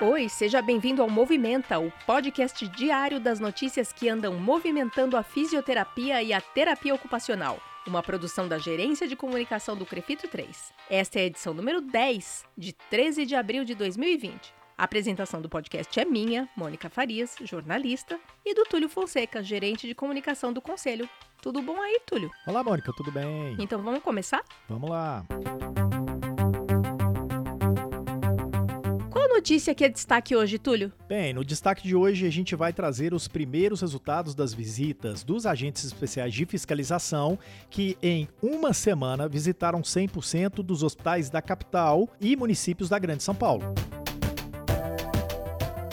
Oi, seja bem-vindo ao Movimenta, o podcast diário das notícias que andam movimentando a fisioterapia e a terapia ocupacional. Uma produção da Gerência de Comunicação do Crefito 3. Esta é a edição número 10, de 13 de abril de 2020. A apresentação do podcast é minha, Mônica Farias, jornalista, e do Túlio Fonseca, gerente de comunicação do Conselho. Tudo bom aí, Túlio? Olá, Mônica, tudo bem? Então vamos começar? Vamos lá. Qual notícia que é destaque hoje, Túlio? Bem, no destaque de hoje a gente vai trazer os primeiros resultados das visitas dos agentes especiais de fiscalização que em uma semana visitaram 100% dos hospitais da capital e municípios da Grande São Paulo.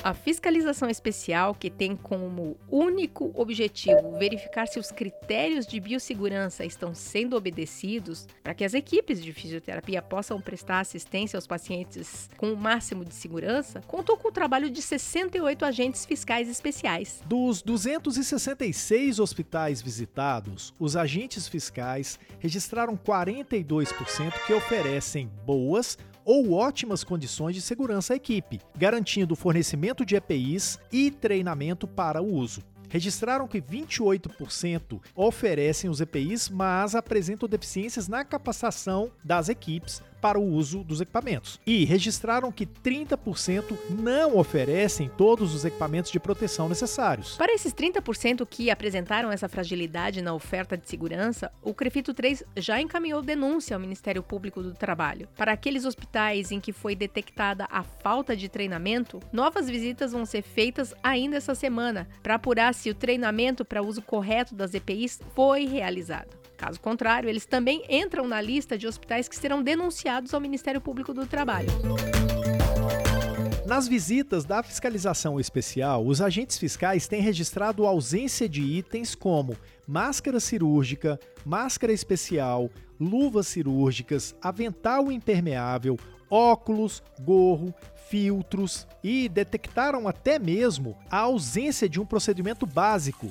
A fiscalização especial, que tem como único objetivo verificar se os critérios de biossegurança estão sendo obedecidos para que as equipes de fisioterapia possam prestar assistência aos pacientes com o máximo de segurança, contou com o trabalho de 68 agentes fiscais especiais. Dos 266 hospitais visitados, os agentes fiscais registraram 42% que oferecem boas ou ótimas condições de segurança à equipe, garantindo o fornecimento de EPIs e treinamento para o uso. Registraram que 28% oferecem os EPIs, mas apresentam deficiências na capacitação das equipes para o uso dos equipamentos. E registraram que 30% não oferecem todos os equipamentos de proteção necessários. Para esses 30% que apresentaram essa fragilidade na oferta de segurança, o Crefito 3 já encaminhou denúncia ao Ministério Público do Trabalho. Para aqueles hospitais em que foi detectada a falta de treinamento, novas visitas vão ser feitas ainda essa semana para apurar se o treinamento para uso correto das EPIs foi realizado. Caso contrário, eles também entram na lista de hospitais que serão denunciados ao Ministério Público do Trabalho. Nas visitas da fiscalização especial, os agentes fiscais têm registrado ausência de itens como máscara cirúrgica, máscara especial, luvas cirúrgicas, avental impermeável, óculos, gorro, filtros e detectaram até mesmo a ausência de um procedimento básico: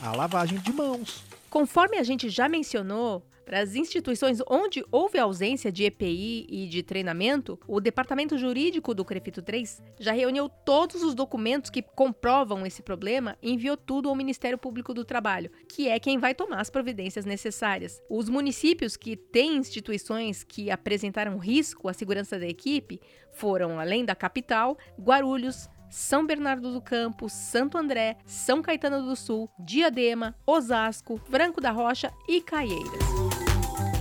a lavagem de mãos. Conforme a gente já mencionou, para as instituições onde houve ausência de EPI e de treinamento, o Departamento Jurídico do Crefito 3 já reuniu todos os documentos que comprovam esse problema e enviou tudo ao Ministério Público do Trabalho, que é quem vai tomar as providências necessárias. Os municípios que têm instituições que apresentaram risco à segurança da equipe foram, além da capital, Guarulhos, são Bernardo do Campo, Santo André, São Caetano do Sul, Diadema, Osasco, Franco da Rocha e Caieiras.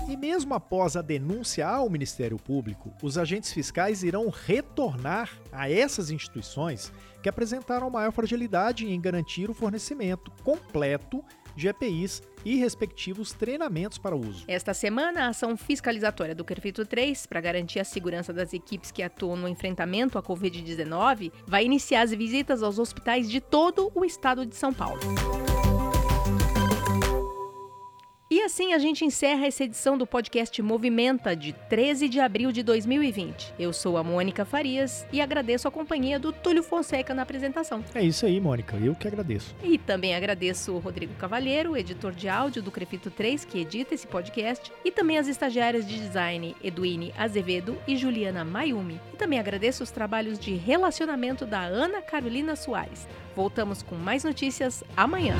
E mesmo após a denúncia ao Ministério Público, os agentes fiscais irão retornar a essas instituições que apresentaram maior fragilidade em garantir o fornecimento completo de EPIs e respectivos treinamentos para uso. Esta semana, a ação fiscalizatória do Crefito 3, para garantir a segurança das equipes que atuam no enfrentamento à Covid-19, vai iniciar as visitas aos hospitais de todo o estado de São Paulo. E assim a gente encerra essa edição do podcast Movimenta de 13 de abril de 2020. Eu sou a Mônica Farias e agradeço a companhia do Túlio Fonseca na apresentação. É isso aí, Mônica, eu que agradeço. E também agradeço o Rodrigo Cavalheiro, editor de áudio do Crefito 3, que edita esse podcast, e também as estagiárias de design Eduine Azevedo e Juliana Mayumi. E também agradeço os trabalhos de relacionamento da Ana Carolina Soares. Voltamos com mais notícias amanhã.